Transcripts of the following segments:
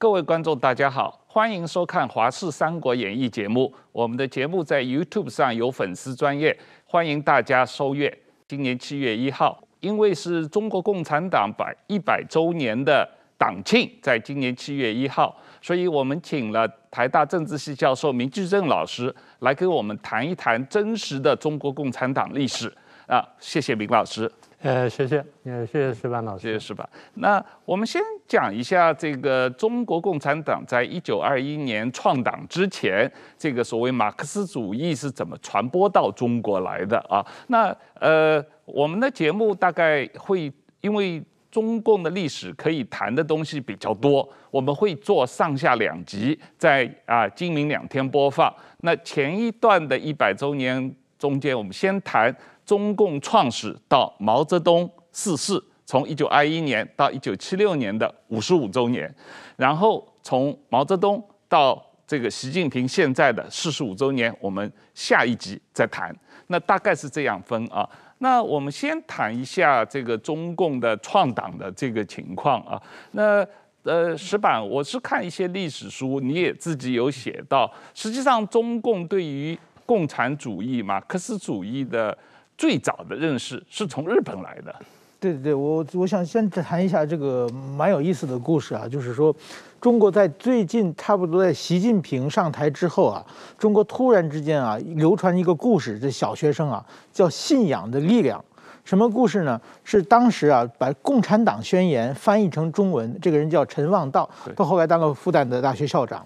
各位观众，大家好，欢迎收看《华视三国演义》节目。我们的节目在 YouTube 上有粉丝专页，欢迎大家收阅。今年七月一号，因为是中国共产党百一百周年的党庆，在今年七月一号，所以我们请了台大政治系教授明居正老师来跟我们谈一谈真实的中国共产党历史。啊，谢谢明老师。呃，谢谢，也，谢谢石板老师，谢谢石板。那我们先讲一下这个中国共产党在一九二一年创党之前，这个所谓马克思主义是怎么传播到中国来的啊？那呃，我们的节目大概会因为中共的历史可以谈的东西比较多，我们会做上下两集，在啊今明两天播放。那前一段的一百周年中间，我们先谈。中共创始到毛泽东逝世，从一九二一年到一九七六年的五十五周年，然后从毛泽东到这个习近平现在的四十五周年，我们下一集再谈。那大概是这样分啊。那我们先谈一下这个中共的创党的这个情况啊。那呃，石板，我是看一些历史书，你也自己有写到，实际上中共对于共产主义、马克思主义的最早的认识是从日本来的，对对对，我我想先谈一下这个蛮有意思的故事啊，就是说，中国在最近差不多在习近平上台之后啊，中国突然之间啊流传一个故事，这小学生啊叫信仰的力量，什么故事呢？是当时啊把《共产党宣言》翻译成中文，这个人叫陈望道，到后来当了复旦的大学校长，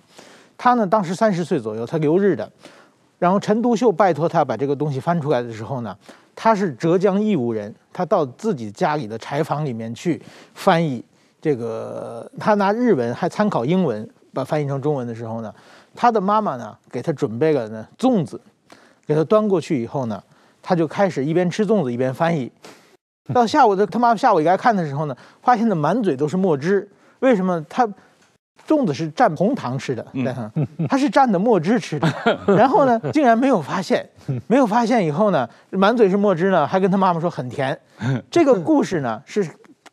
他呢当时三十岁左右，他留日的，然后陈独秀拜托他把这个东西翻出来的时候呢。他是浙江义乌人，他到自己家里的柴房里面去翻译这个，他拿日文还参考英文，把翻译成中文的时候呢，他的妈妈呢给他准备了呢粽子，给他端过去以后呢，他就开始一边吃粽子一边翻译。到下午的他妈下午来看的时候呢，发现的满嘴都是墨汁，为什么他？粽子是蘸红糖吃的，他是蘸的墨汁吃的，然后呢，竟然没有发现，没有发现以后呢，满嘴是墨汁呢，还跟他妈妈说很甜。这个故事呢，是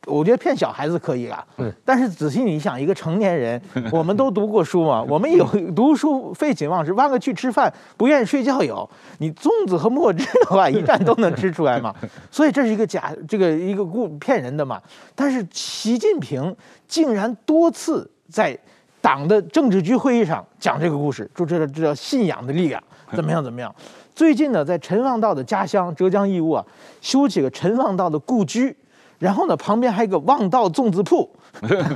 我觉得骗小孩子可以啊，但是仔细你想，一个成年人，我们都读过书嘛，我们有读书废寝忘食，忘了去吃饭，不愿意睡觉有，你粽子和墨汁的话，一蘸都能吃出来嘛，所以这是一个假，这个一个故骗人的嘛。但是习近平竟然多次。在党的政治局会议上讲这个故事，就这这叫信仰的力量，怎么样怎么样？最近呢，在陈望道的家乡浙江义乌啊，修起了陈望道的故居，然后呢，旁边还有个望道粽子铺，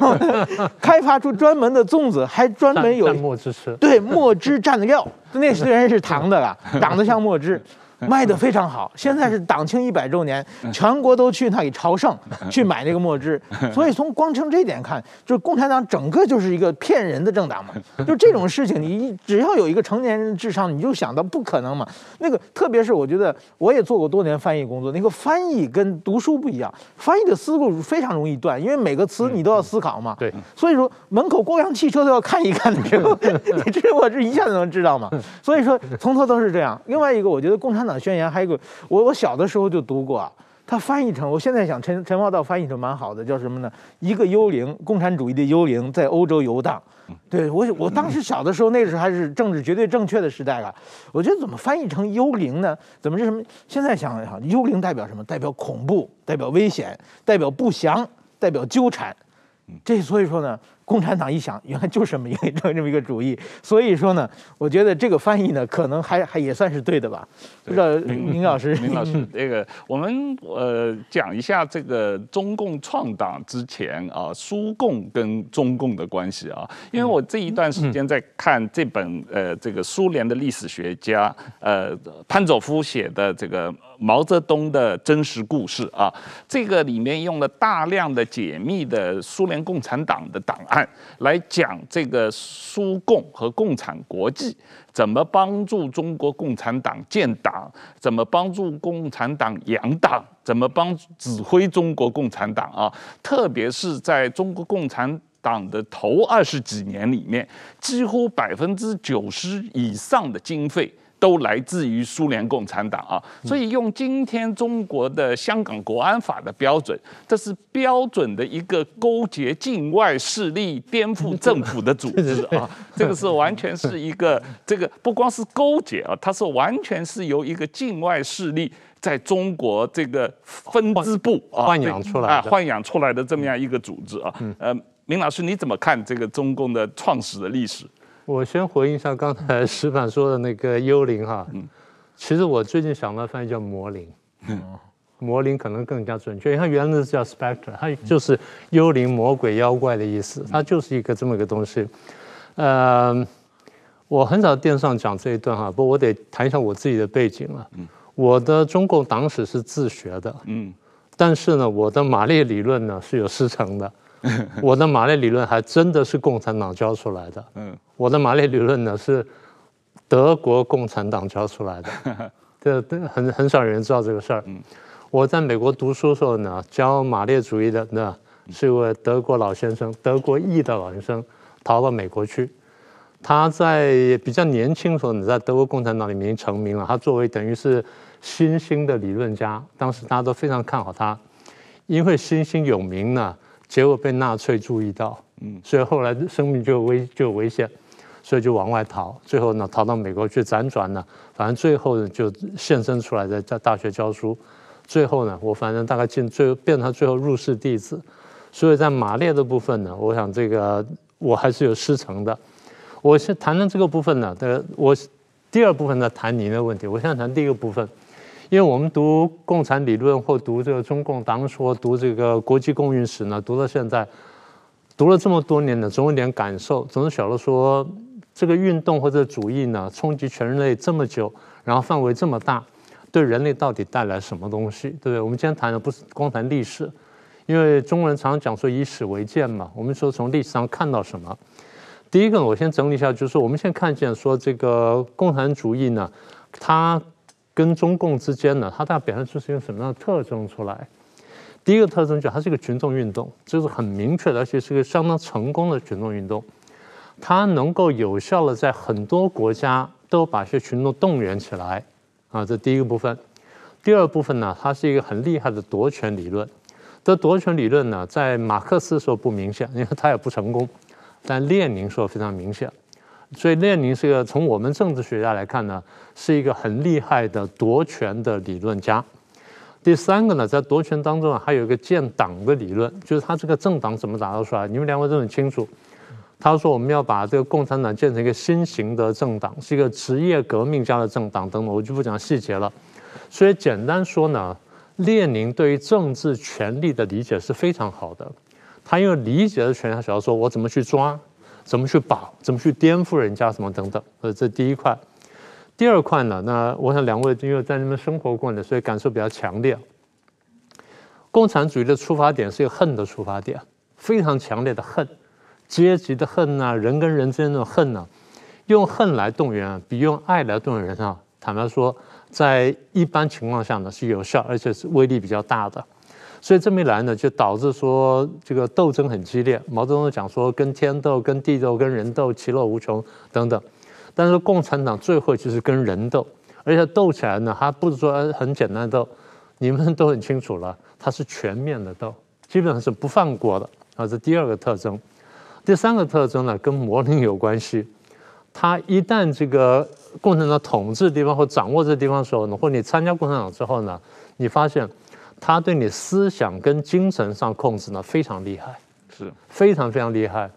开发出专门的粽子，还专门有墨汁吃，对，墨汁蘸料，那虽然是糖的啦，长得像墨汁。卖得非常好，现在是党庆一百周年，全国都去那里朝圣，去买那个墨汁。所以从光从这点看，就是共产党整个就是一个骗人的政党嘛。就这种事情，你只要有一个成年人智商，你就想到不可能嘛。那个特别是我觉得，我也做过多年翻译工作，那个翻译跟读书不一样，翻译的思路非常容易断，因为每个词你都要思考嘛。对，所以说门口过辆汽车都要看一看的时候，你这我这一下子能知道嘛。所以说从头都是这样。另外一个，我觉得共产党宣言还有一个，我我小的时候就读过啊，他翻译成，我现在想陈陈望道翻译成蛮好的，叫什么呢？一个幽灵，共产主义的幽灵在欧洲游荡。对我，我当时小的时候，那时候还是政治绝对正确的时代啊。我觉得怎么翻译成幽灵呢？怎么是什么？现在想想，幽灵代表什么？代表恐怖，代表危险，代表不祥，代表纠缠。这所以说呢。共产党一想，原来就是这么一个 这么一个主意，所以说呢，我觉得这个翻译呢，可能还还也算是对的吧？不知道明老师，明老师，这个我们呃讲一下这个中共创党之前啊，苏共跟中共的关系啊，因为我这一段时间在看这本呃这个苏联的历史学家呃潘佐夫写的这个毛泽东的真实故事啊，这个里面用了大量的解密的苏联共产党的档案。来讲这个苏共和共产国际怎么帮助中国共产党建党，怎么帮助共产党养党，怎么帮指挥中国共产党啊？特别是在中国共产党的头二十几年里面，几乎百分之九十以上的经费都来自于苏联共产党啊。所以用今天中国的香港国安法的标准，这是标准的一个勾结境外势力、颠覆政府的组织啊。这个是完全是一个 这个不光是勾结啊，它是完全是由一个境外势力在中国这个分支部啊豢养出来啊豢养出来的这么样一个组织啊。呃，明老师你怎么看这个中共的创始的历史？我先回应一下刚才石板说的那个幽灵哈，其实我最近想到翻译叫魔灵，嗯魔灵可能更加准确，因为它原来是叫 spectre，它就是幽灵、魔鬼、妖怪的意思，它就是一个这么一个东西。呃，我很少电视上讲这一段哈，不过我得谈一下我自己的背景了。我的中共党史是自学的，嗯但是呢，我的马列理论呢是有师承的。我的马列理论还真的是共产党教出来的。嗯，我的马列理论呢是德国共产党教出来的。这很很少有人知道这个事儿。嗯我在美国读书的时候呢，教马列主义的呢是一位德国老先生，德国裔的老先生，逃到美国去。他在比较年轻的时候呢，在德国共产党里面成名了。他作为等于是新兴的理论家，当时大家都非常看好他，因为新兴有名呢。结果被纳粹注意到，嗯，所以后来生命就有危就有危险，所以就往外逃。最后呢，逃到美国去辗转呢，反正最后呢就现身出来，在在大学教书。最后呢，我反正大概进最后变成他最后入室弟子。所以在马列的部分呢，我想这个我还是有师承的。我先谈谈这个部分呢，的我第二部分呢谈您的问题。我现在谈第一个部分。因为我们读共产理论或读这个中共党说，读这个国际共运史呢，读到现在，读了这么多年呢，总有点感受，总是晓得说，这个运动或者主义呢，冲击全人类这么久，然后范围这么大，对人类到底带来什么东西，对不对？我们今天谈的不是光谈历史，因为中国人常常讲说以史为鉴嘛，我们说从历史上看到什么。第一个，我先整理一下，就是我们现在看见说这个共产主义呢，它。跟中共之间呢，它大概表现出是一个什么样的特征出来？第一个特征就是它是一个群众运动，这是很明确的，而且是一个相当成功的群众运动。它能够有效的在很多国家都把一些群众动员起来啊，这第一个部分。第二部分呢，它是一个很厉害的夺权理论。这夺权理论呢，在马克思说不明显，因为他也不成功，但列宁说非常明显。所以列宁是一个从我们政治学家来看呢，是一个很厉害的夺权的理论家。第三个呢，在夺权当中啊，还有一个建党的理论，就是他这个政党怎么打造出来？你们两位都很清楚。他说我们要把这个共产党建成一个新型的政党，是一个职业革命家的政党等等，我就不讲细节了。所以简单说呢，列宁对于政治权力的理解是非常好的。他因为理解的权力，他想要说我怎么去抓。怎么去保？怎么去颠覆人家？什么等等？呃，这第一块。第二块呢？那我想两位因为在那边生活过呢，所以感受比较强烈。共产主义的出发点是一个恨的出发点，非常强烈的恨，阶级的恨呐，人跟人之间的恨呐，用恨来动员，比用爱来动员人啊，坦白说，在一般情况下呢是有效，而且是威力比较大的。所以这么一来呢，就导致说这个斗争很激烈。毛泽东讲说，跟天斗、跟地斗、跟人斗，其乐无穷等等。但是共产党最后就是跟人斗，而且斗起来呢，还不是说很简单斗，你们都很清楚了，它是全面的斗，基本上是不放过的。啊，这第二个特征。第三个特征呢，跟魔灵有关系。他一旦这个共产党统治的地方或掌握这地方的时候呢，或你参加共产党之后呢，你发现。他对你思想跟精神上控制呢，非常厉害，是非常非常厉害。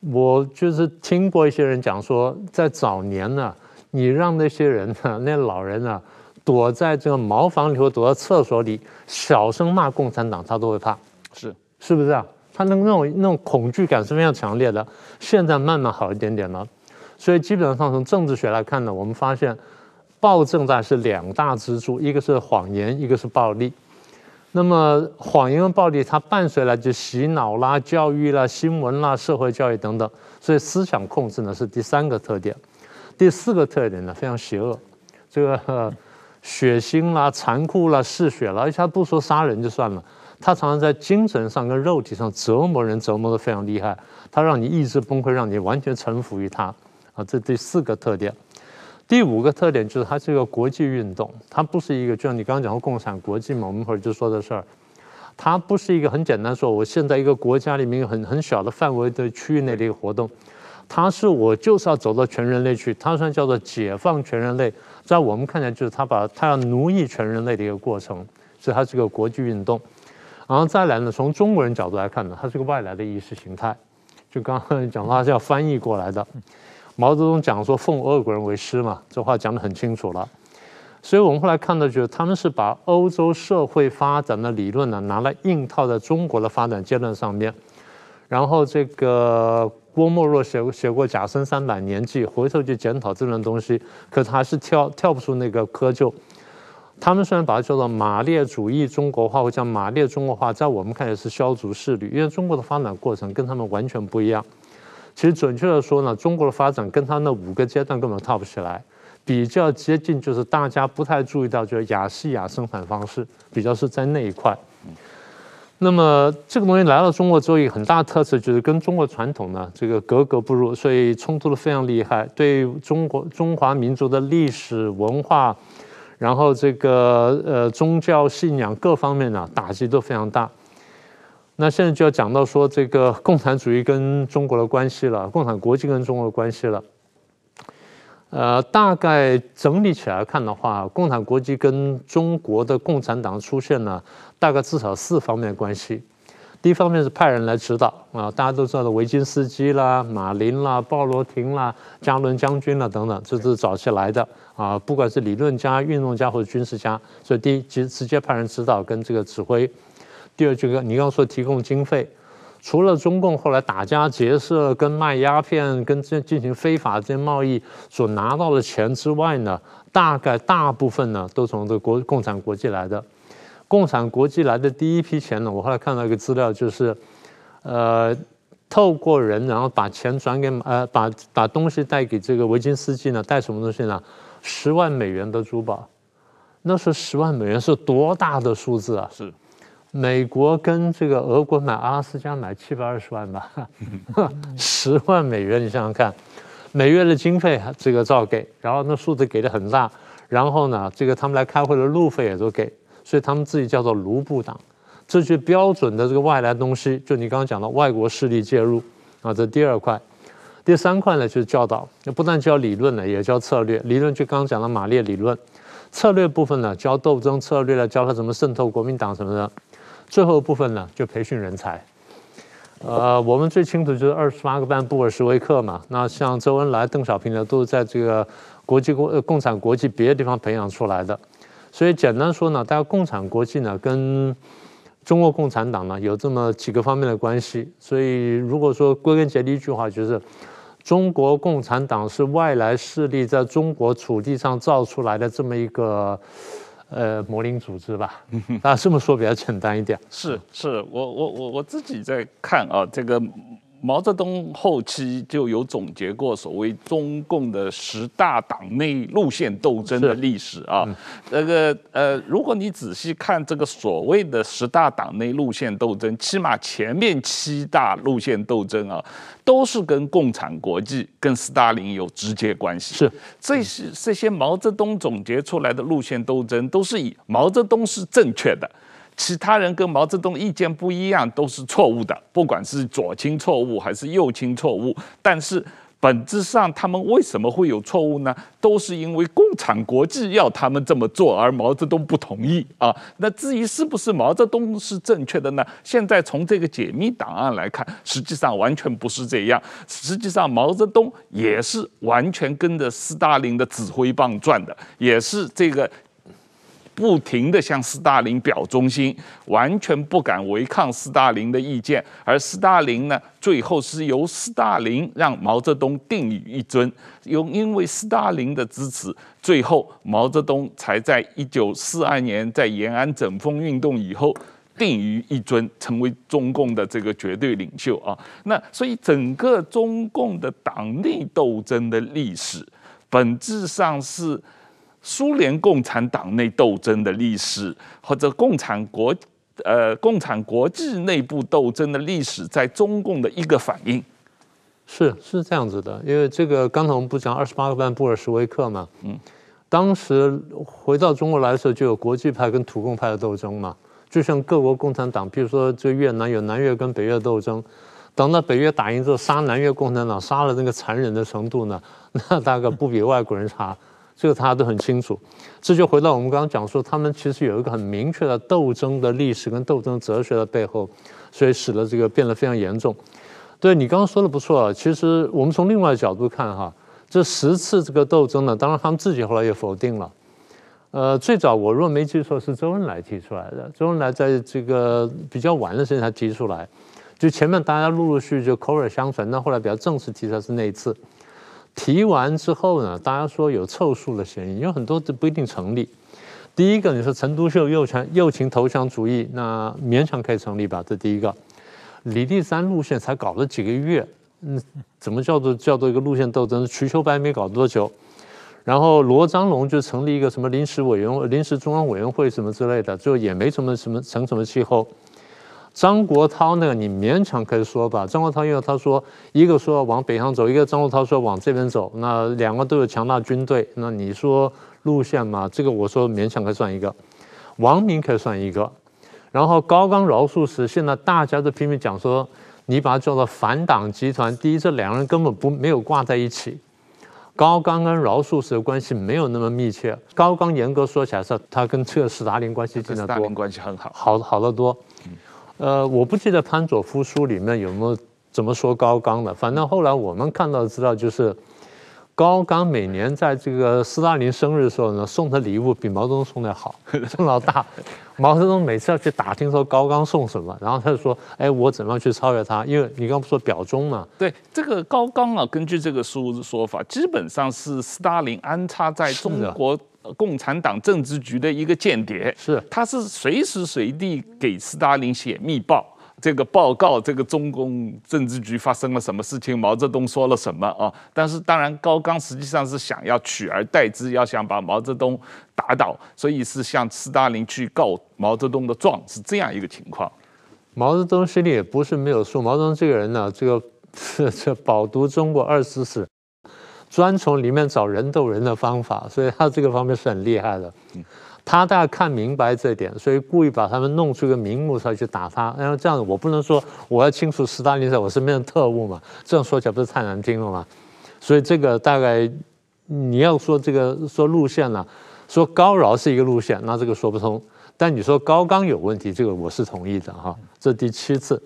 我就是听过一些人讲说，在早年呢，你让那些人呢，那老人呢，躲在这个茅房里或躲在厕所里，小声骂共产党，他都会怕，是是不是啊？他那那种那种恐惧感是非常强烈的。现在慢慢好一点点了，所以基本上从政治学来看呢，我们发现。暴政在是两大支柱，一个是谎言，一个是暴力。那么谎言和暴力，它伴随来就洗脑啦、教育啦、新闻啦、社会教育等等。所以思想控制呢是第三个特点。第四个特点呢非常邪恶，这个、血腥啦、残酷啦、嗜血啦，而且他不说杀人就算了，他常常在精神上跟肉体上折磨人，折磨得非常厉害。他让你意志崩溃，让你完全臣服于他啊，这第四个特点。第五个特点就是它是一个国际运动，它不是一个就像你刚刚讲的共产国际嘛，我们一会儿就说的事儿，它不是一个很简单说，我现在一个国家里面有很很小的范围的区域内的一个活动，它是我就是要走到全人类去，它算叫做解放全人类，在我们看来就是它把它要奴役全人类的一个过程，所以它是个国际运动。然后再来呢，从中国人角度来看呢，它是个外来的意识形态。就刚刚讲到，它是要翻译过来的。毛泽东讲说奉俄国人为师嘛，这话讲得很清楚了。所以我们后来看到，就是他们是把欧洲社会发展的理论呢，拿来硬套在中国的发展阶段上面。然后这个郭沫若写写过《甲申三百年记》，回头去检讨这段东西，可他还是跳跳不出那个窠臼。他们虽然把它叫做马列主义中国化，或叫马列中国化，在我们看来是削足适履，因为中国的发展过程跟他们完全不一样。其实准确的说呢，中国的发展跟他那五个阶段根本套不起来，比较接近就是大家不太注意到，就是亚细亚生产方式比较是在那一块。那么这个东西来到中国之后，一个很大特色就是跟中国传统呢这个格格不入，所以冲突的非常厉害，对中国中华民族的历史文化。然后这个呃宗教信仰各方面呢打击都非常大。那现在就要讲到说这个共产主义跟中国的关系了，共产国际跟中国的关系了。呃，大概整理起来看的话，共产国际跟中国的共产党出现呢，大概至少四方面关系。第一方面是派人来指导啊，大家都知道的维金斯基啦、马林啦、鲍罗廷啦、加伦将军啦等等，这是早期来的啊。不管是理论家、运动家或者军事家，所以第一，直直接派人指导跟这个指挥；第二，这个你刚刚说提供经费，除了中共后来打家劫舍、跟卖鸦片、跟这进行非法这些贸易所拿到的钱之外呢，大概大部分呢都从这国共产国际来的。共产国际来的第一批钱呢，我后来看到一个资料，就是，呃，透过人，然后把钱转给呃，把把东西带给这个维金斯基呢，带什么东西呢？十万美元的珠宝，那是十万美元是多大的数字啊？是，美国跟这个俄国买阿拉斯加买七百二十万吧，十万美元，你想想看，每月的经费这个照给，然后那数字给的很大，然后呢，这个他们来开会的路费也都给。所以他们自己叫做卢布党，这就标准的这个外来东西，就你刚刚讲的外国势力介入啊，这第二块。第三块呢就是教导，不但教理论呢，也教策略。理论就刚刚讲的马列理论，策略部分呢教斗争策略了，教他怎么渗透国民党什么的。最后部分呢就培训人才。呃，我们最清楚就是二十八个半布尔什维克嘛，那像周恩来、邓小平呢，都是在这个国际共共产国际别的地方培养出来的。所以简单说呢，大家共产国际呢跟中国共产党呢有这么几个方面的关系。所以如果说归根结底一句话，就是中国共产党是外来势力在中国土地上造出来的这么一个呃魔灵组织吧。大 家这么说比较简单一点。是是，我我我我自己在看啊这个。毛泽东后期就有总结过所谓中共的十大党内路线斗争的历史啊，这个呃，如果你仔细看这个所谓的十大党内路线斗争，起码前面七大路线斗争啊，都是跟共产国际、跟斯大林有直接关系。是这些这些毛泽东总结出来的路线斗争，都是以毛泽东是正确的。其他人跟毛泽东意见不一样，都是错误的，不管是左倾错误还是右倾错误。但是本质上，他们为什么会有错误呢？都是因为共产国际要他们这么做，而毛泽东不同意啊。那至于是不是毛泽东是正确的呢？现在从这个解密档案来看，实际上完全不是这样。实际上，毛泽东也是完全跟着斯大林的指挥棒转的，也是这个。不停地向斯大林表忠心，完全不敢违抗斯大林的意见。而斯大林呢，最后是由斯大林让毛泽东定于一尊。又因为斯大林的支持，最后毛泽东才在一九四二年在延安整风运动以后定于一尊，成为中共的这个绝对领袖啊。那所以整个中共的党内斗争的历史，本质上是。苏联共产党内斗争的历史，或者共产国，呃，共产国际内部斗争的历史，在中共的一个反应。是是这样子的，因为这个刚才我们不讲二十八个半布尔什维克嘛，嗯，当时回到中国来的时候，就有国际派跟土共派的斗争嘛，就像各国共产党，比如说这越南有南越跟北越斗争，等到北越打赢之后，杀南越共产党杀了那个残忍的程度呢，那大概不比外国人差，这个大家都很清楚。这就回到我们刚刚讲说，他们其实有一个很明确的斗争的历史跟斗争哲学的背后，所以使得这个变得非常严重。对，你刚刚说的不错啊，其实我们从另外的角度看哈，这十次这个斗争呢，当然他们自己后来也否定了。呃，最早我若没记错是周恩来提出来的，周恩来在这个比较晚的时间才提出来，就前面大家陆陆续续就口耳相传，那后来比较正式提出来是那一次。提完之后呢，大家说有凑数的嫌疑，有很多都不一定成立。第一个，你说陈独秀右强右倾投降主义，那勉强可以成立吧？这第一个。李立三路线才搞了几个月，嗯，怎么叫做叫做一个路线斗争？瞿秋白没搞多久，然后罗章龙就成立一个什么临时委员、临时中央委员会什么之类的，最后也没什么什么成什么气候。张国焘那个你勉强可以说吧，张国焘因为他说一个说往北上走，一个张国焘说往这边走，那两个都有强大军队，那你说路线嘛，这个我说勉强可以算一个，王明可以算一个。然后高岗饶漱石，现在大家都拼命讲说，你把它叫做反党集团。第一，这两个人根本不没有挂在一起。高岗跟饶漱石的关系没有那么密切。高岗严格说起来是，他跟这个斯大林关系近得多。斯大林关系很好，好好得多。呃，我不记得潘佐夫书里面有没有怎么说高岗的，反正后来我们看到的资料就是。高岗每年在这个斯大林生日的时候呢，送的礼物比毛泽东送的好，送老大。毛泽东每次要去打听说高岗送什么，然后他就说：“哎，我怎么样去超越他？因为你刚不说表忠嘛。”对，这个高岗啊，根据这个书的说法，基本上是斯大林安插在中国共产党政治局的一个间谍，是，他是随时随地给斯大林写密报。这个报告，这个中共政治局发生了什么事情？毛泽东说了什么啊？但是当然，高岗实际上是想要取而代之，要想把毛泽东打倒，所以是向斯大林去告毛泽东的状，是这样一个情况。毛泽东心里也不是没有数，毛泽东这个人呢，这个是 这饱读中国二十史，专从里面找人斗人的方法，所以他这个方面是很厉害的。嗯他大概看明白这点，所以故意把他们弄出一个名目出来去打他。然后这样子，我不能说我要清除斯大林在我身边的特务嘛，这样说起来不是太难听了吗？所以这个大概你要说这个说路线呢、啊，说高饶是一个路线，那这个说不通。但你说高岗有问题，这个我是同意的哈。这第七次，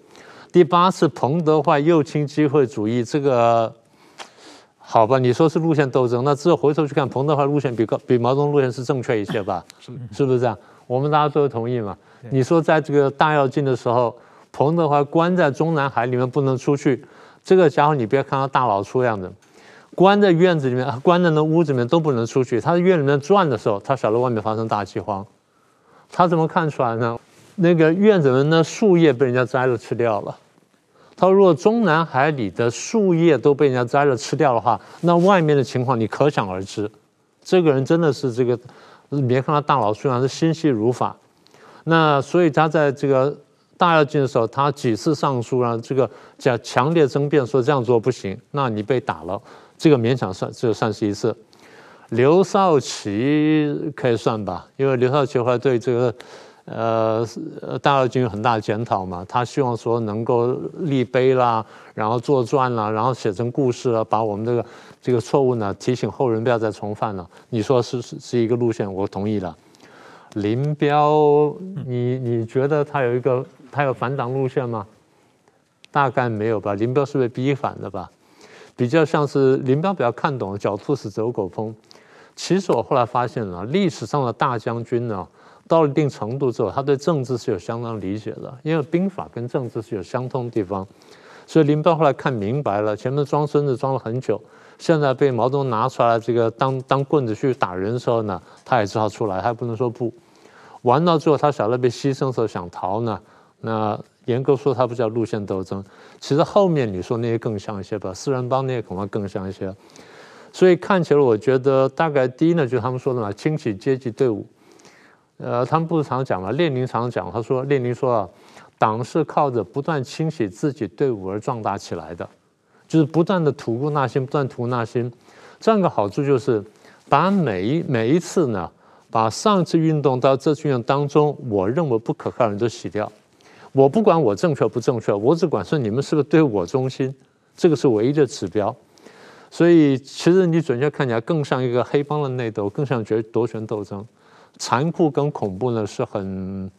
第八次彭德怀右倾机会主义这个。好吧，你说是路线斗争，那之后回头去看彭德怀路线比高比毛泽东路线是正确一些吧？是是不是这样？我们大家都同意嘛？你说在这个大跃进的时候，彭德怀关在中南海里面不能出去，这个家伙你别看他大老粗样子，关在院子里面，关在那屋子里面都不能出去。他在院里面转的时候，他晓得外面发生大饥荒，他怎么看出来呢？那个院子里面的树叶被人家摘了吃掉了。他说：“如果中南海里的树叶都被人家摘了吃掉的话，那外面的情况你可想而知。这个人真的是这个，别看他大老粗，是心细如发。那所以他在这个大跃进的时候，他几次上书啊，这个讲强烈争辩说这样做不行。那你被打了，这个勉强算这算是一次。刘少奇可以算吧，因为刘少奇后来对这个。”呃，大跃进有很大的检讨嘛，他希望说能够立碑啦，然后作传啦，然后写成故事了，把我们这个这个错误呢提醒后人不要再重犯了。你说是是是一个路线，我同意了。林彪，你你觉得他有一个他有反党路线吗？大概没有吧。林彪是被逼反的吧？比较像是林彪比较看懂狡兔死走狗烹。其实我后来发现了，历史上的大将军呢。到了一定程度之后，他对政治是有相当理解的，因为兵法跟政治是有相通的地方。所以林彪后来看明白了，前面装孙子装了很久，现在被毛泽东拿出来这个当当棍子去打人的时候呢，他也知道出来，他也不能说不。玩到最后，他晓得被牺牲的时候想逃呢，那严格说他不叫路线斗争。其实后面你说那些更像一些吧，四人帮那些恐怕更像一些。所以看起来，我觉得大概第一呢，就是他们说的嘛，清洗阶级队伍。呃，他们不是常讲吗？列宁常讲，他说列宁说啊，党是靠着不断清洗自己队伍而壮大起来的。就是不断的吐故纳新，不断吐故纳新。这样一个好处就是，把每一每一次呢，把上次运动到这次运动当中，我认为不可靠的人都洗掉。我不管我正确不正确，我只管说你们是不是对我忠心，这个是唯一的指标。所以其实你准确看起来更像一个黑帮的内斗，更像决夺权斗争，残酷跟恐怖呢是很，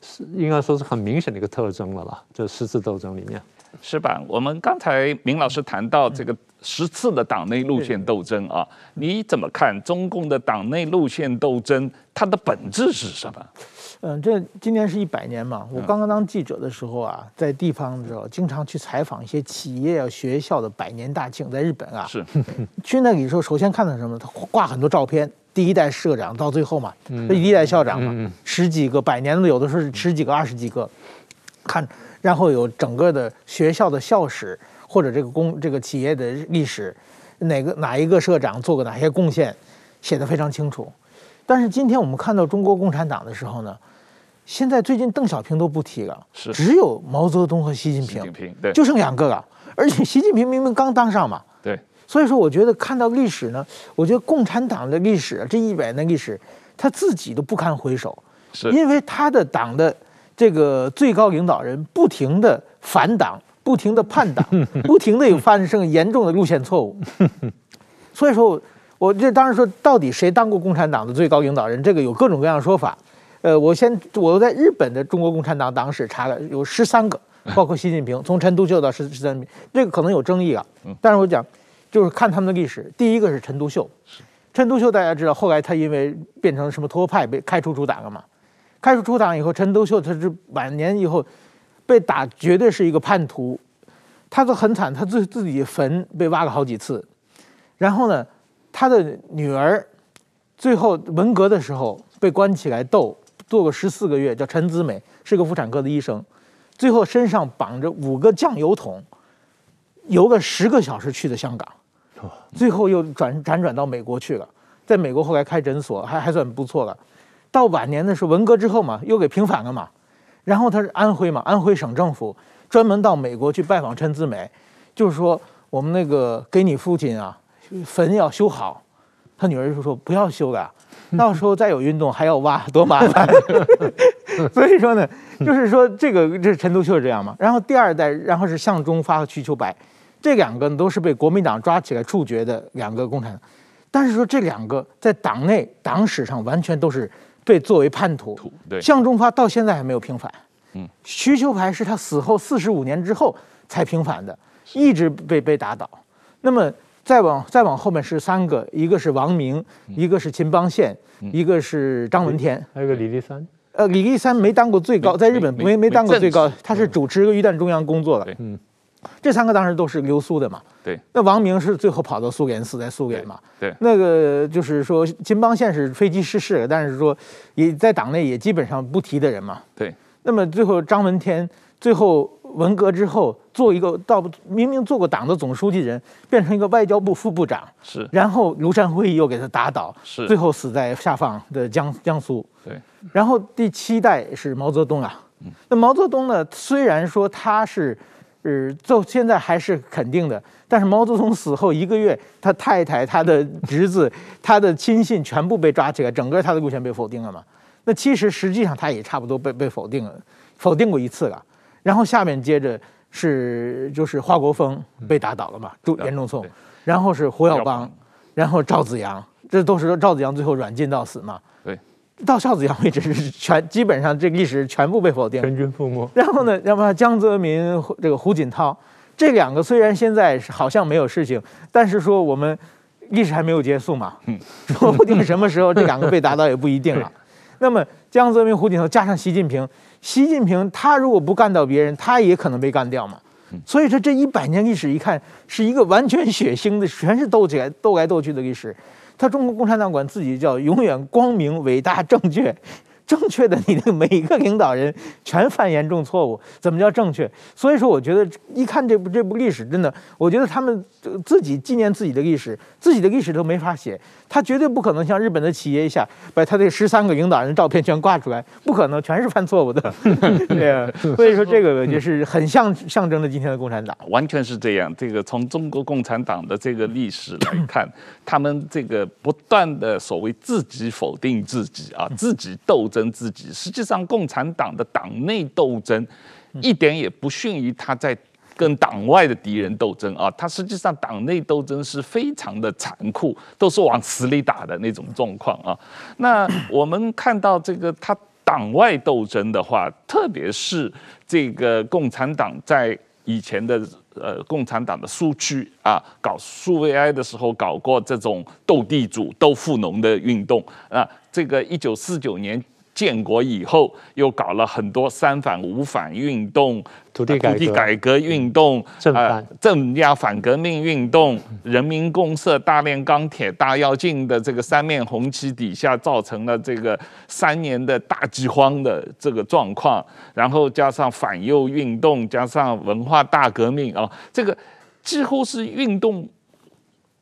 是应该说是很明显的一个特征了吧？这十次斗争里面，是吧？我们刚才明老师谈到这个十次的党内路线斗争啊，你怎么看中共的党内路线斗争？它的本质是什么？嗯，这今年是一百年嘛。我刚刚当记者的时候啊，在地方的时候，经常去采访一些企业啊、学校的百年大庆，在日本啊。是。去那里时候，首先看到什么？他挂很多照片，第一代社长到最后嘛，第一代校长嘛，十几个百年的，有的时候是十几个、二十几个，看，然后有整个的学校的校史或者这个公这个企业的历史，哪个哪一个社长做过哪些贡献，写的非常清楚。但是今天我们看到中国共产党的时候呢？现在最近邓小平都不提了，是只有毛泽东和习近平，习近平对，就剩两个了。而且习近平明明刚当上嘛，对。所以说，我觉得看到历史呢，我觉得共产党的历史这一百年历史，他自己都不堪回首，是因为他的党的这个最高领导人不停的反党，不停的叛党，不停的有发生严重的路线错误。所以说，我这当然说，到底谁当过共产党的最高领导人，这个有各种各样的说法。呃，我先我在日本的中国共产党党史查了，有十三个，包括习近平，从陈独秀到十十三，这个可能有争议啊。但是我讲，就是看他们的历史，第一个是陈独秀，陈独秀大家知道，后来他因为变成什么托派被开除出党了嘛，开除出党以后，陈独秀他是晚年以后被打，绝对是一个叛徒，他都很惨，他自自己坟被挖了好几次，然后呢，他的女儿最后文革的时候被关起来斗。做过十四个月，叫陈子美，是个妇产科的医生，最后身上绑着五个酱油桶，游了十个小时去的香港，最后又转辗转到美国去了，在美国后来开诊所，还还算不错了。到晚年的时候，文革之后嘛，又给平反了嘛，然后他是安徽嘛，安徽省政府专门到美国去拜访陈子美，就是说我们那个给你父亲啊坟要修好，他女儿就说不要修了。到时候再有运动还要挖，多麻烦。所以说呢，就是说这个这陈独秀是这样嘛。然后第二代，然后是向忠发和瞿秋白，这两个都是被国民党抓起来处决的两个共产党。但是说这两个在党内党史上完全都是被作为叛徒。对，向忠发到现在还没有平反。嗯，瞿秋白是他死后四十五年之后才平反的，一直被被打倒。那么。再往再往后面是三个，一个是王明，一个是秦邦宪，一个是张闻天，还有个李立三。呃，李立三没当过最高，在日本没没当过最高，他是主持个榆段中央工作的。嗯，这三个当时都是留苏的嘛。对。那王明是最后跑到苏联，死在苏联嘛。对。那个就是说，金邦宪是飞机失事了，但是说也在党内也基本上不提的人嘛。对。那么最后张闻天最后。文革之后，做一个到明明做过党的总书记人，变成一个外交部副部长，是。然后庐山会议又给他打倒，是。最后死在下放的江江苏。对。然后第七代是毛泽东啊。嗯。那毛泽东呢？虽然说他是，呃，就现在还是肯定的，但是毛泽东死后一个月，他太太、他的侄子、他的亲信全部被抓起来，整个他的路线被否定了嘛。那其实实际上他也差不多被被否定了，否定过一次了。然后下面接着是就是华国锋被打倒了嘛，严仲聪，然后是胡耀邦，然后赵子阳，这都是赵子阳最后软禁到死嘛。对，到孝子阳为止是全基本上这个历史全部被否定，全军覆没。然后呢，要么江泽民这个胡锦涛这两个虽然现在好像没有事情，但是说我们历史还没有结束嘛，说不定什么时候这两个被打倒也不一定了。那么江泽民、胡锦涛加上习近平。习近平他如果不干掉别人，他也可能被干掉嘛。所以说这一百年历史一看是一个完全血腥的，全是斗起来斗来斗去的历史。他中国共产党管自己叫永远光明、伟大、正确，正确的，你的每一个领导人全犯严重错误，怎么叫正确？所以说，我觉得一看这部这部历史，真的，我觉得他们自己纪念自己的历史，自己的历史都没法写，他绝对不可能像日本的企业一下把他这十三个领导人照片全挂出来，不可能，全是犯错误的。对啊，所以说这个就是很像象征着今天的共产党，完全是这样。这个从中国共产党的这个历史来看，他们这个不断的所谓自己否定自己啊，自己斗争跟自己。实际上，共产党的党内斗争一点也不逊于他在跟党外的敌人斗争啊。他实际上党内斗争是非常的残酷，都是往死里打的那种状况啊。那我们看到这个他党外斗争的话，特别是这个共产党在以前的。呃，共产党的苏区啊，搞苏维埃的时候，搞过这种斗地主、斗富农的运动啊。这个一九四九年。建国以后，又搞了很多三反五反运动、土地改革、改革运动、镇反、镇压反革命运动、人民公社、大炼钢铁、大跃进的这个三面红旗底下，造成了这个三年的大饥荒的这个状况，然后加上反右运动，加上文化大革命啊，这个几乎是运动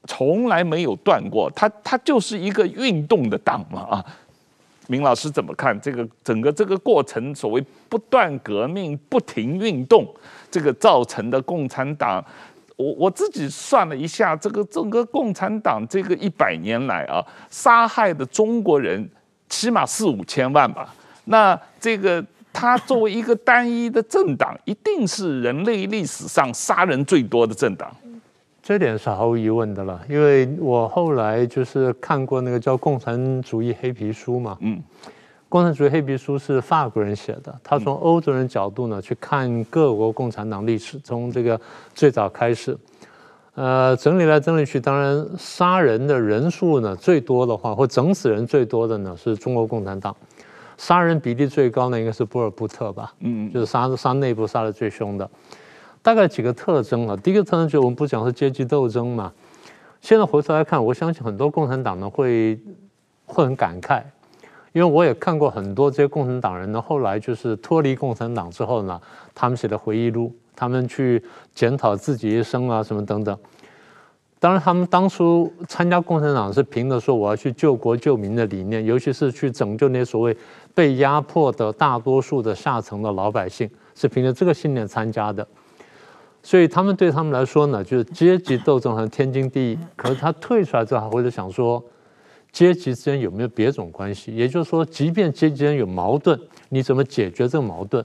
从来没有断过，它它就是一个运动的党嘛啊。明老师怎么看这个整个这个过程？所谓不断革命、不停运动，这个造成的共产党，我我自己算了一下，这个整个共产党这个一百年来啊，杀害的中国人起码四五千万吧。那这个他作为一个单一的政党，一定是人类历史上杀人最多的政党。这点是毫无疑问的了，因为我后来就是看过那个叫《共产主义黑皮书》嘛，嗯，《共产主义黑皮书》是法国人写的，他从欧洲人角度呢去看各国共产党历史，从这个最早开始，呃，整理来整理去，当然杀人的人数呢最多的话，或整死人最多的呢是中国共产党，杀人比例最高呢应该是波尔布特吧，嗯，就是杀杀内部杀的最凶的。大概几个特征啊，第一个特征就是我们不讲是阶级斗争嘛。现在回头来看，我相信很多共产党呢会会很感慨，因为我也看过很多这些共产党人呢，后来就是脱离共产党之后呢，他们写的回忆录，他们去检讨自己一生啊什么等等。当然，他们当初参加共产党是凭着说我要去救国救民的理念，尤其是去拯救那些所谓被压迫的大多数的下层的老百姓，是凭着这个信念参加的。所以他们对他们来说呢，就是阶级斗争很天经地义。可是他退出来之后，还会在想说，阶级之间有没有别种关系？也就是说，即便阶级之间有矛盾，你怎么解决这个矛盾？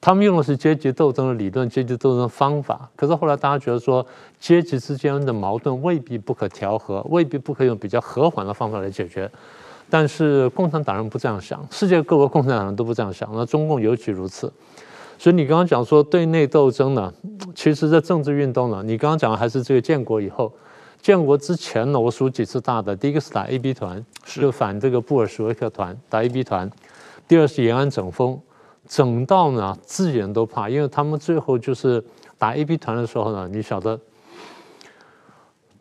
他们用的是阶级斗争的理论、阶级斗争的方法。可是后来大家觉得说，阶级之间的矛盾未必不可调和，未必不可以用比较和缓的方法来解决。但是共产党人不这样想，世界各国共产党人都不这样想，那中共尤其如此。所以你刚刚讲说对内斗争呢，其实这政治运动呢，你刚刚讲的还是这个建国以后，建国之前呢，我数几次大的，第一个是打 A B 团，就反这个布尔什维克团，打 A B 团；第二是延安整风，整到呢自己人都怕，因为他们最后就是打 A B 团的时候呢，你晓得，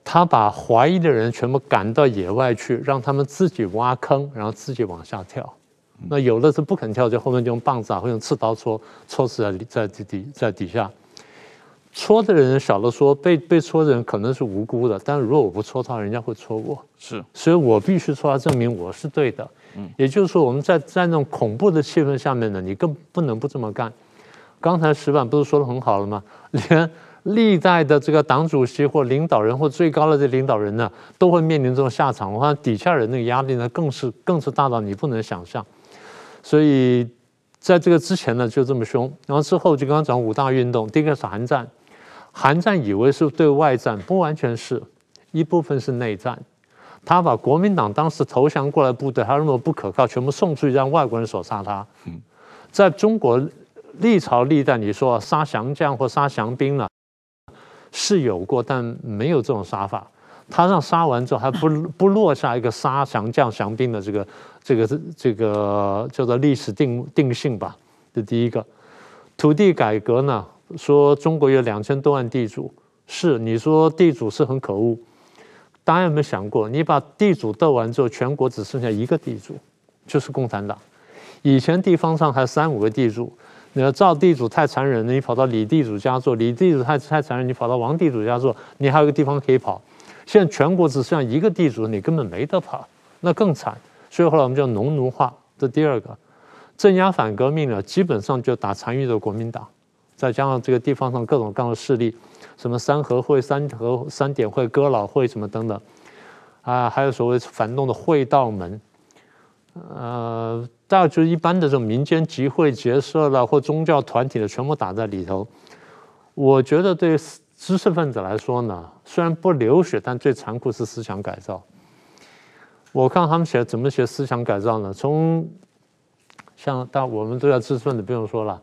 他把怀疑的人全部赶到野外去，让他们自己挖坑，然后自己往下跳。那有的是不肯跳，就后面就用棒子啊，或用刺刀戳，戳死在在底底在底下。戳的人少的说，被被戳的人可能是无辜的，但是如果我不戳他，人家会戳我。是，所以我必须出来证明我是对的。嗯，也就是说，我们在在那种恐怖的气氛下面呢，你更不能不这么干。刚才石板不是说的很好了吗？连历代的这个党主席或领导人或最高的这领导人呢，都会面临这种下场。我看底下人那个压力呢，更是更是大到你不能想象。所以，在这个之前呢，就这么凶。然后之后就刚刚讲五大运动，第一个是韩战。韩战以为是对外战，不完全是，一部分是内战。他把国民党当时投降过来部队，他认为不可靠，全部送出去让外国人所杀他。在中国历朝历代，你说杀降将或杀降兵呢，是有过，但没有这种杀法。他让杀完之后还不不落下一个杀降将降兵的这个这个这个叫做历史定定性吧，这第一个。土地改革呢，说中国有两千多万地主，是你说地主是很可恶，大家有没有想过，你把地主斗完之后，全国只剩下一个地主，就是共产党，以前地方上还三五个地主，你要赵地主太残忍了，你跑到李地主家做；李地主太太残忍，你跑到王地主家做，你还有个地方可以跑。现在全国只剩下一个地主，你根本没得跑，那更惨。所以后来我们叫农奴化。这第二个，镇压反革命呢，基本上就打残余的国民党，再加上这个地方上各种各样的势力，什么三合会、三合三点会、哥老会什么等等，啊，还有所谓反动的会道门，呃，大概就一般的这种民间集会结社了或宗教团体的，全部打在里头。我觉得对知识分子来说呢，虽然不流血，但最残酷是思想改造。我看他们写怎么写思想改造呢？从像但我们都要知识分子，不用说了。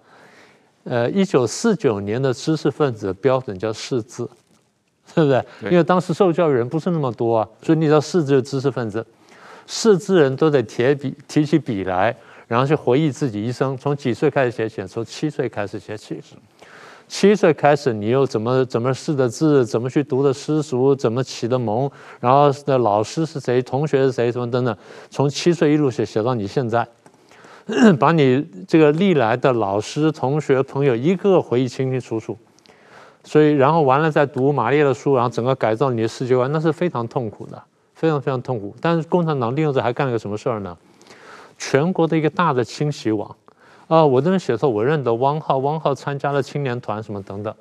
呃，一九四九年的知识分子的标准叫识字，对不对？因为当时受教育人不是那么多啊，所以你知道识字的知识分子，识字人都得提笔提起笔来，然后去回忆自己一生，从几岁开始写起？从七岁开始写起。七岁开始，你又怎么怎么识的字，怎么去读的诗书，怎么起的蒙，然后的老师是谁，同学是谁，什么等等，从七岁一路写写到你现在，把你这个历来的老师、同学、朋友一个个回忆清清楚楚。所以，然后完了再读马列的书，然后整个改造你的世界观，那是非常痛苦的，非常非常痛苦。但是共产党利用这还干了个什么事儿呢？全国的一个大的清洗网。啊，我这边写说，我认得汪浩，汪浩参加了青年团什么等等。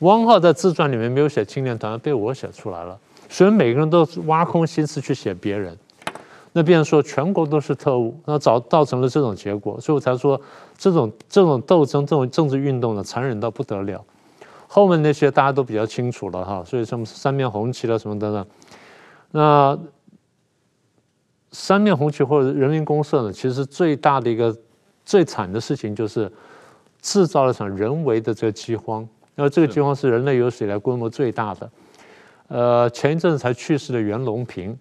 汪浩在自传里面没有写青年团，被我写出来了。所以每个人都挖空心思去写别人，那变成说全国都是特务，那造造成了这种结果。所以我才说，这种这种斗争、这种政治运动呢，残忍到不得了。后面那些大家都比较清楚了哈，所以什么三面红旗了什么等等。那三面红旗或者人民公社呢，其实最大的一个。最惨的事情就是制造了一场人为的这个饥荒，然后这个饥荒是人类有史以来规模最大的。呃，前一阵子才去世的袁隆平，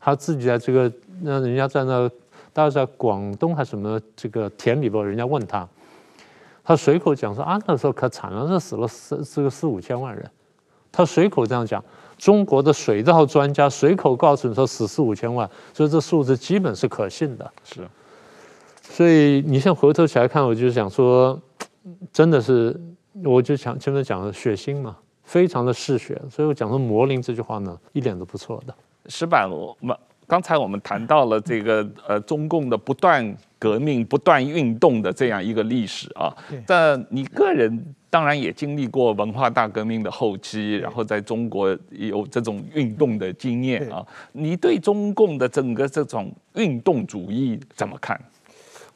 他自己在这个那人家在那大概在广东还是什么这个田里边，人家问他，他随口讲说啊，那时候可惨了，那死了四这个四五千万人。他随口这样讲，中国的水稻专家随口告诉你说死四五千万，所以这数字基本是可信的。是。所以你现在回头起来看，我就想说，真的是，我就想前面讲的血腥嘛，非常的嗜血。所以我讲说“魔灵”这句话呢，一点都不错的。石板，我们刚才我们谈到了这个呃中共的不断革命、不断运动的这样一个历史啊。但你个人当然也经历过文化大革命的后期，然后在中国有这种运动的经验啊。你对中共的整个这种运动主义怎么看？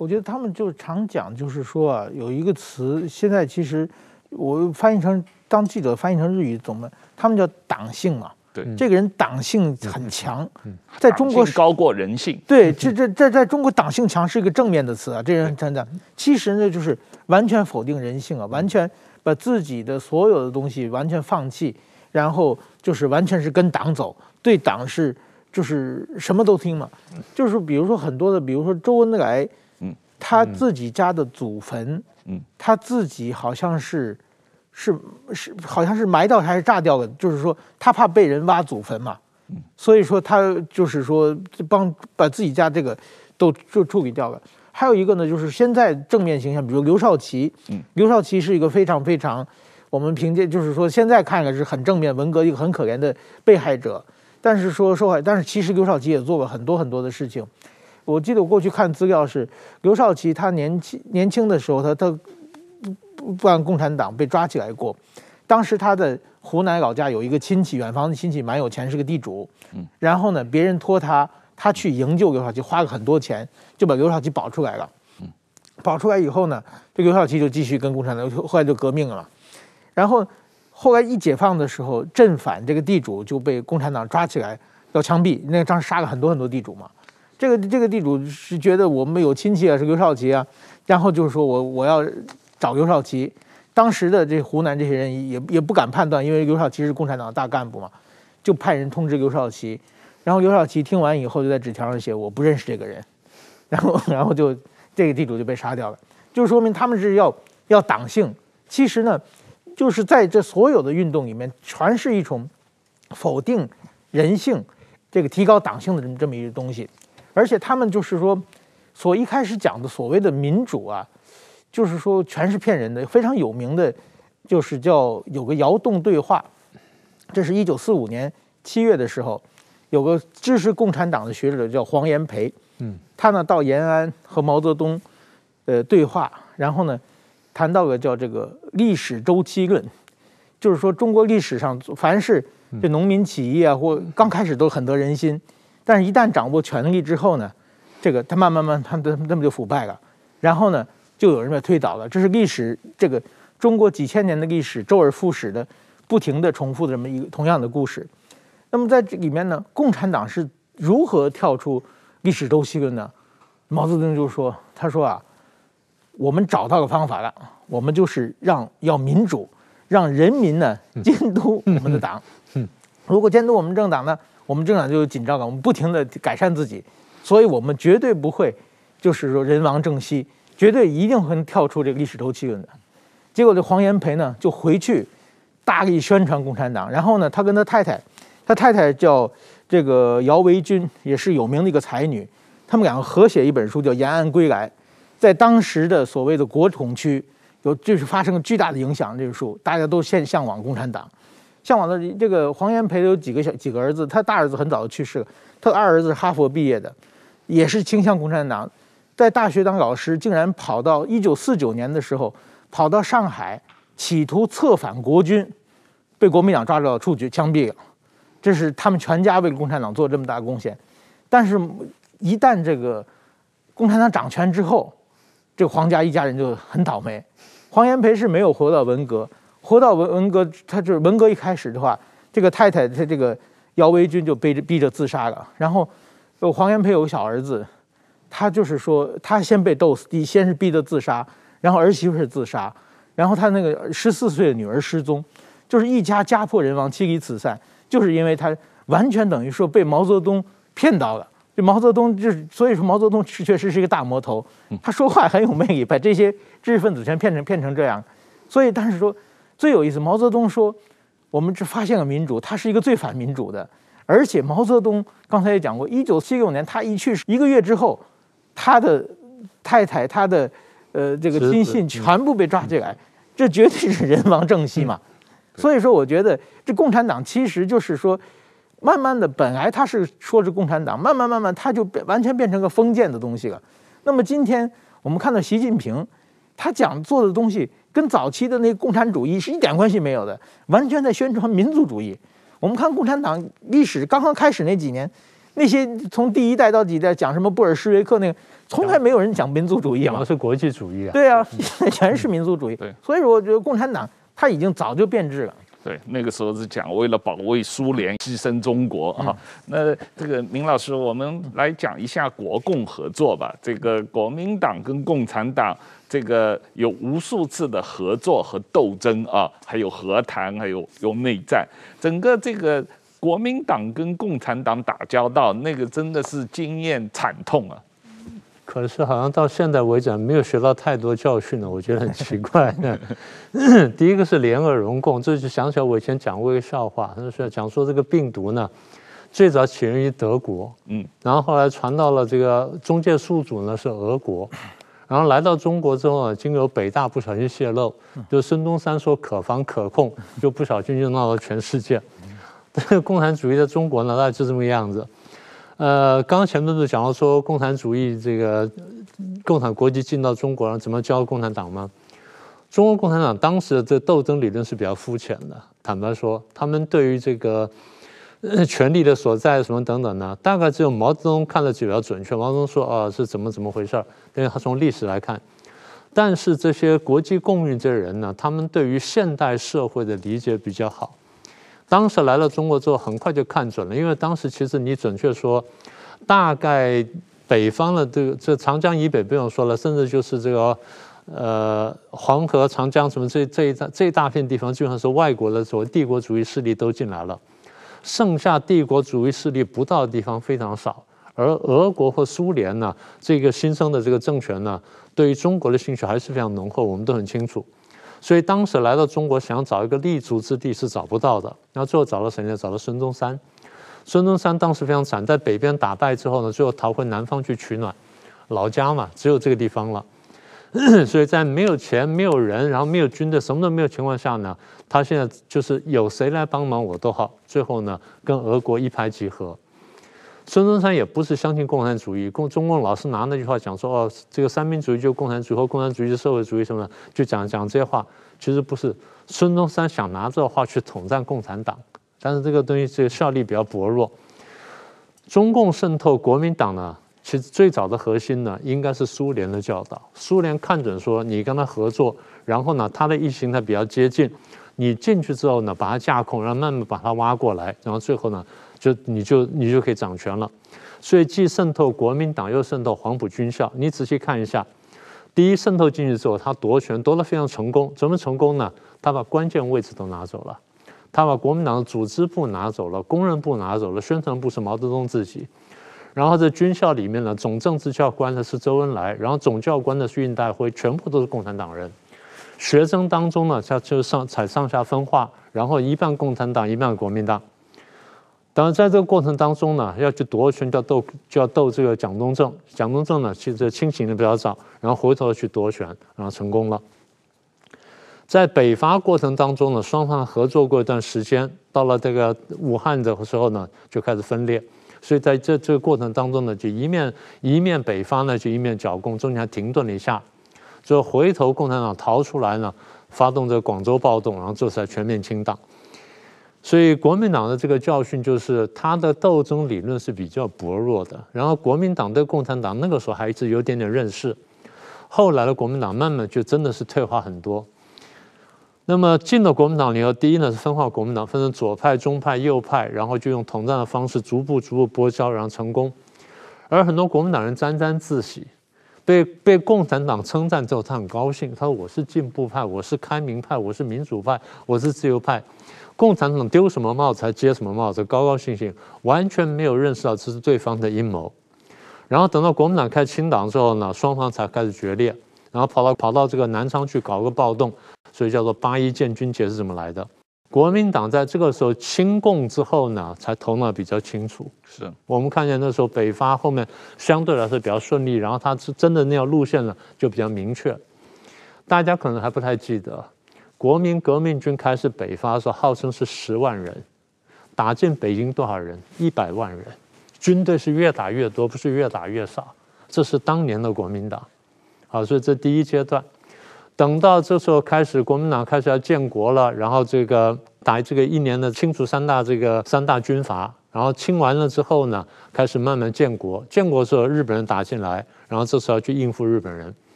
我觉得他们就常讲，就是说啊，有一个词，现在其实我翻译成当记者翻译成日语怎么？他们叫党性嘛。对，这个人党性很强，在中国高过人性。对，这这这在中国党性强是一个正面的词啊。这人真的，其实呢就是完全否定人性啊，完全把自己的所有的东西完全放弃，然后就是完全是跟党走，对党是就是什么都听嘛。就是比如说很多的，比如说周恩来。他自己家的祖坟，嗯，他自己好像是，是是好像是埋掉还是炸掉了，就是说他怕被人挖祖坟嘛，嗯，所以说他就是说帮把自己家这个都就处理掉了。还有一个呢，就是现在正面形象，比如刘少奇，嗯，刘少奇是一个非常非常，我们凭借就是说现在看来是很正面，文革一个很可怜的被害者，但是说受害，但是其实刘少奇也做过很多很多的事情。我记得我过去看资料是刘少奇，他年轻年轻的时候，他他不不按共产党被抓起来过。当时他的湖南老家有一个亲戚，远房的亲戚蛮有钱，是个地主。嗯。然后呢，别人托他，他去营救刘少奇，花了很多钱，就把刘少奇保出来了。嗯。保出来以后呢，这刘少奇就继续跟共产党，后来就革命了嘛。然后后来一解放的时候，镇反这个地主就被共产党抓起来要枪毙，那个当时杀了很多很多地主嘛。这个这个地主是觉得我们有亲戚啊，是刘少奇啊，然后就是说我我要找刘少奇。当时的这湖南这些人也也不敢判断，因为刘少奇是共产党的大干部嘛，就派人通知刘少奇。然后刘少奇听完以后，就在纸条上写我不认识这个人，然后然后就这个地主就被杀掉了。就说明他们是要要党性。其实呢，就是在这所有的运动里面，全是一种否定人性，这个提高党性的这么这么一个东西。而且他们就是说，所一开始讲的所谓的民主啊，就是说全是骗人的。非常有名的，就是叫有个窑洞对话，这是一九四五年七月的时候，有个支持共产党的学者叫黄炎培，嗯，他呢到延安和毛泽东呃对话，然后呢谈到了叫这个历史周期论，就是说中国历史上凡是这农民起义啊或刚开始都很得人心，但是一旦掌握权力之后呢，这个他慢慢慢他们他们就腐败了，然后呢就有人被推倒了，这是历史这个中国几千年的历史周而复始的不停的重复的这么一个同样的故事。那么在这里面呢，共产党是如何跳出历史周期论呢？毛泽东就说：“他说啊，我们找到了方法了，我们就是让要民主，让人民呢监督我们的党。如果监督我们政党呢，我们政党就有紧张感，我们不停地改善自己。”所以我们绝对不会，就是说人亡政息，绝对一定会跳出这个历史周期论的。结果这黄炎培呢就回去大力宣传共产党，然后呢他跟他太太，他太太叫这个姚维军，也是有名的一个才女，他们两个合写一本书叫《延安归来》，在当时的所谓的国统区有就是发生了巨大的影响。这个书大家都现向往共产党，向往的这个黄炎培有几个小几个儿子，他大儿子很早就去世了，他的二儿子是哈佛毕业的。也是倾向共产党，在大学当老师，竟然跑到一九四九年的时候，跑到上海，企图策反国军，被国民党抓到处决枪毙了。这是他们全家为共产党做这么大贡献。但是，一旦这个共产党掌权之后，这个黄家一家人就很倒霉。黄炎培是没有活到文革，活到文文革，他就是文革一开始的话，这个太太他这个姚维军就被逼着自杀了，然后。黄炎培有个小儿子，他就是说，他先被斗死，第先是逼着自杀，然后儿媳妇是自杀，然后他那个十四岁的女儿失踪，就是一家家破人亡，妻离子散，就是因为他完全等于说被毛泽东骗到了。这毛泽东就是，所以说毛泽东是确实是一个大魔头，他说话很有魅力，把这些知识分子全骗成骗成这样。所以，但是说最有意思，毛泽东说，我们只发现了民主，他是一个最反民主的。而且毛泽东刚才也讲过，一九七六年他一去世一个月之后，他的太太、他的呃这个亲信全部被抓进来，这绝对是人亡政息嘛。所以说，我觉得这共产党其实就是说，慢慢的本来他是说是共产党，慢慢慢慢他就变完全变成个封建的东西了。那么今天我们看到习近平，他讲做的东西跟早期的那个共产主义是一点关系没有的，完全在宣传民族主义。我们看共产党历史刚刚开始那几年，那些从第一代到几代讲什么布尔什维克那个，从来没有人讲民族主义啊，讲的是国际主义啊。对啊，现在全是民族主义。对，所以说我觉得共产党他已经早就变质了。对，那个时候是讲为了保卫苏联牺牲中国啊。那这个明老师，我们来讲一下国共合作吧。这个国民党跟共产党。这个有无数次的合作和斗争啊，还有和谈，还有有内战。整个这个国民党跟共产党打交道，那个真的是经验惨痛啊。可是好像到现在为止没有学到太多教训呢，我觉得很奇怪。第一个是联俄容共，这就想起来我以前讲过一个笑话，就是讲说这个病毒呢，最早起源于德国，嗯，然后后来传到了这个中介宿主呢是俄国。然后来到中国之后啊，经由北大不小心泄露，就孙中山说可防可控，就不小心就闹到全世界。这个共产主义在中国呢，大概就这么个样子。呃，刚刚前面不是讲到说共产主义这个共产国际进到中国了，怎么教共产党吗？中国共产党当时的这斗争理论是比较肤浅的，坦白说，他们对于这个。权力的所在什么等等呢？大概只有毛泽东看得比较准确。毛泽东说：“啊，是怎么怎么回事儿？”因为他从历史来看。但是这些国际共运这人呢，他们对于现代社会的理解比较好。当时来了中国之后，很快就看准了，因为当时其实你准确说，大概北方的这个这长江以北不用说了，甚至就是这个呃黄河、长江什么这这一大这一大片地方，基本上是外国的所谓帝国主义势力都进来了。剩下帝国主义势力不到的地方非常少，而俄国或苏联呢，这个新生的这个政权呢，对于中国的兴趣还是非常浓厚，我们都很清楚。所以当时来到中国想找一个立足之地是找不到的，然后最后找了谁呢？找了孙中山。孙中山当时非常惨，在北边打败之后呢，最后逃回南方去取暖。老家嘛，只有这个地方了。所以在没有钱、没有人，然后没有军队，什么都没有情况下呢，他现在就是有谁来帮忙我都好。最后呢，跟俄国一拍即合。孙中山也不是相信共产主义，共中共老是拿那句话讲说哦，这个三民主义就共产主义和共产主义就社会主义什么的，就讲讲这些话。其实不是，孙中山想拿这话去统战共产党，但是这个东西这个效力比较薄弱。中共渗透国民党呢？其实最早的核心呢，应该是苏联的教导。苏联看准说，你跟他合作，然后呢，他的意识形态比较接近，你进去之后呢，把他架空，然后慢慢把他挖过来，然后最后呢，就你就你就可以掌权了。所以既渗透国民党，又渗透黄埔军校。你仔细看一下，第一渗透进去之后，他夺权夺得非常成功。怎么成功呢？他把关键位置都拿走了，他把国民党的组织部拿走了，工人部拿走了，宣传部是毛泽东自己。然后在军校里面呢，总政治教官的是周恩来，然后总教官的是恽代辉，全部都是共产党人。学生当中呢，他就上才上下分化，然后一半共产党，一半国民党。当然，在这个过程当中呢，要去夺权，就要斗，就要斗这个蒋中正。蒋中正呢，其实清醒的比较早，然后回头去夺权，然后成功了。在北伐过程当中呢，双方合作过一段时间，到了这个武汉的时候呢，就开始分裂。所以在这这个过程当中呢，就一面一面北伐呢，就一面剿共，中间停顿了一下，最后回头共产党逃出来呢，发动这广州暴动，然后这才全面清党。所以国民党的这个教训就是，他的斗争理论是比较薄弱的。然后国民党对共产党那个时候还是有点点认识，后来的国民党慢慢就真的是退化很多。那么进了国民党以后，第一呢是分化国民党，分成左派、中派、右派，然后就用统战的方式逐步逐步剥削，然后成功。而很多国民党人沾沾自喜，被被共产党称赞之后，他很高兴，他说：“我是进步派，我是开明派，我是民主派，我是自由派。”共产党丢什么帽子才接什么帽子，高高兴兴，完全没有认识到这是对方的阴谋。然后等到国民党开清党之后呢，双方才开始决裂，然后跑到跑到这个南昌去搞个暴动。所以叫做八一建军节是怎么来的？国民党在这个时候清共之后呢，才头脑比较清楚。是我们看见那时候北伐后面相对来说比较顺利，然后他是真的那条路线呢就比较明确。大家可能还不太记得，国民革命军开始北伐的时候，号称是十万人，打进北京多少人？一百万人，军队是越打越多，不是越打越少。这是当年的国民党。好，所以这第一阶段。等到这时候开始，国民党开始要建国了，然后这个打这个一年的清除三大这个三大军阀，然后清完了之后呢，开始慢慢建国。建国的时候，日本人打进来，然后这时候要去应付日本人，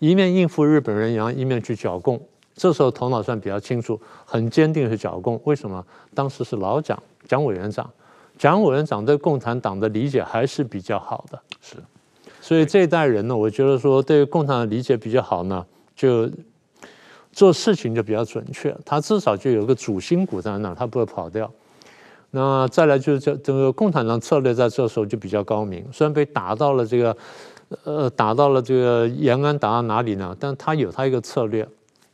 一面应付日本人，然后一面去剿共。这时候头脑算比较清楚，很坚定是剿共。为什么？当时是老蒋蒋委员长，蒋委员长对共产党的理解还是比较好的。是，所以这一代人呢，我觉得说对共产党的理解比较好呢。就做事情就比较准确，他至少就有个主心骨在那，他不会跑掉。那再来就是这这个共产党策略在这时候就比较高明，虽然被打到了这个呃打到了这个延安，打到哪里呢？但他有他一个策略，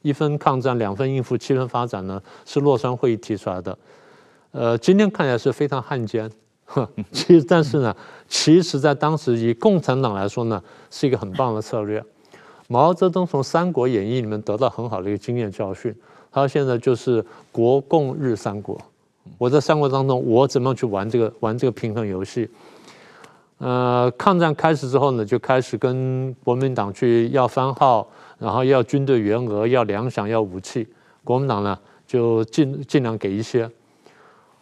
一分抗战，两分应付，七分发展呢，是洛川会议提出来的。呃，今天看起来是非常汉奸，其实但是呢，其实在当时以共产党来说呢，是一个很棒的策略。毛泽东从《三国演义》里面得到很好的一个经验教训，他现在就是国共日三国。我在三国当中，我怎么去玩这个玩这个平衡游戏？呃，抗战开始之后呢，就开始跟国民党去要番号，然后要军队员额，要粮饷，要武器。国民党呢就尽尽量给一些，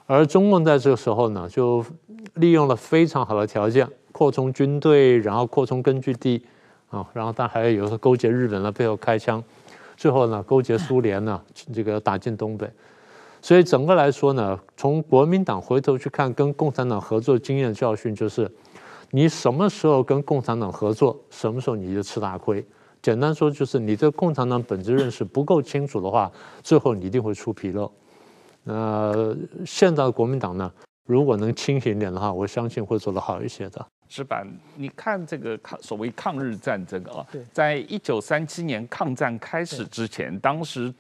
而中共在这个时候呢，就利用了非常好的条件，扩充军队，然后扩充根据地。啊，然后他还有时候勾结日本的背后开枪，最后呢勾结苏联呢，这个打进东北。所以整个来说呢，从国民党回头去看跟共产党合作经验教训，就是你什么时候跟共产党合作，什么时候你就吃大亏。简单说就是你对共产党本质认识不够清楚的话，最后你一定会出纰漏。呃，现在的国民党呢，如果能清醒一点的话，我相信会做得好一些的。矢板，你看这个抗所谓抗日战争啊，在一九三七年抗战开始之前，当时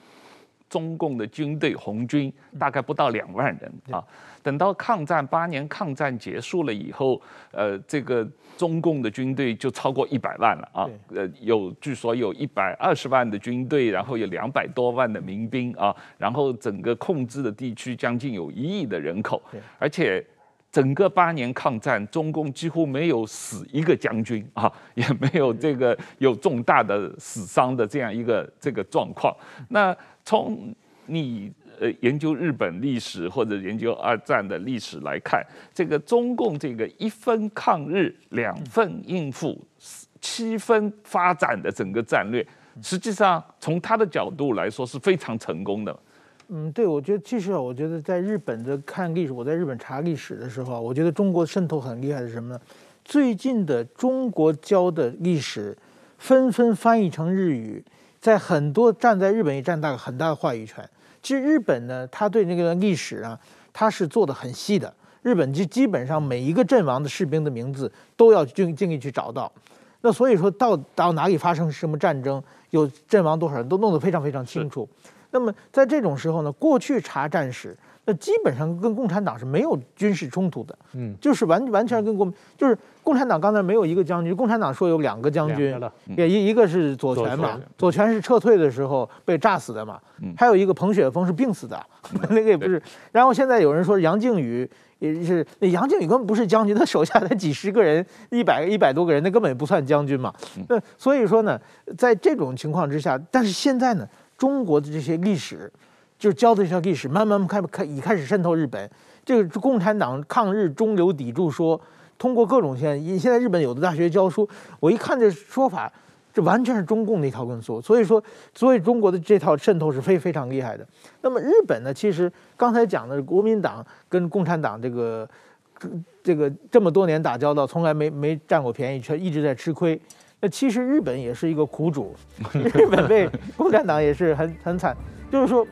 中共的军队红军大概不到两万人啊。等到抗战八年抗战结束了以后，呃，这个中共的军队就超过一百万了啊。呃，有据说有一百二十万的军队，然后有两百多万的民兵啊，然后整个控制的地区将近有一亿的人口，而且。整个八年抗战，中共几乎没有死一个将军啊，也没有这个有重大的死伤的这样一个这个状况。那从你呃研究日本历史或者研究二战的历史来看，这个中共这个一分抗日、两分应付、七分发展的整个战略，实际上从他的角度来说是非常成功的。嗯，对，我觉得其实啊，我觉得在日本的看历史，我在日本查历史的时候，我觉得中国渗透很厉害的是什么呢？最近的中国教的历史，纷纷翻译成日语，在很多站在日本也占大很大的话语权。其实日本呢，他对那个历史啊，他是做的很细的。日本就基本上每一个阵亡的士兵的名字都要尽尽力去找到。那所以说到到哪里发生什么战争，有阵亡多少人都弄得非常非常清楚。那么在这种时候呢，过去查战史，那基本上跟共产党是没有军事冲突的，嗯，就是完完全跟共，就是共产党刚才没有一个将军，共产党说有两个将军，也一一个是左权嘛，左权。是撤退的时候被炸死的嘛，还有一个彭雪枫是病死的，那个也不是。然后现在有人说杨靖宇也是，那杨靖宇根本不是将军，他手下才几十个人，一百一百多个人，那根本不算将军嘛。那所以说呢，在这种情况之下，但是现在呢？中国的这些历史，就是教的这些历史，慢慢开开已开始渗透日本。这个共产党抗日中流砥柱说，通过各种现现在日本有的大学教书，我一看这说法，这完全是中共那套论述。所以说，所以中国的这套渗透是非非常厉害的。那么日本呢？其实刚才讲的国民党跟共产党这个这个这么多年打交道，从来没没占过便宜，却一直在吃亏。那其实日本也是一个苦主，日本被共产党也是很很惨。就是说，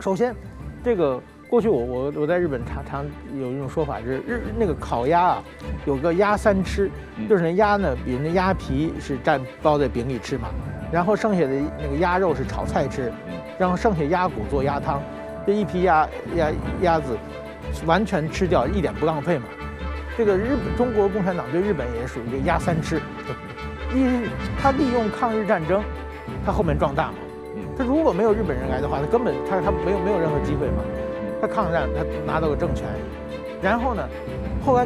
首先，这个过去我我我在日本常常有一种说法，就是日那个烤鸭啊，有个鸭三吃，就是那鸭呢，比如那鸭皮是蘸包在饼里吃嘛，然后剩下的那个鸭肉是炒菜吃，然后剩下鸭骨做鸭汤，这一批鸭鸭鸭子完全吃掉，一点不浪费嘛。这个日本中国共产党对日本也属于这鸭三吃。一，他利用抗日战争，他后面壮大嘛。他如果没有日本人来的话，他根本他他没有没有任何机会嘛。他抗战，他拿到了政权，然后呢，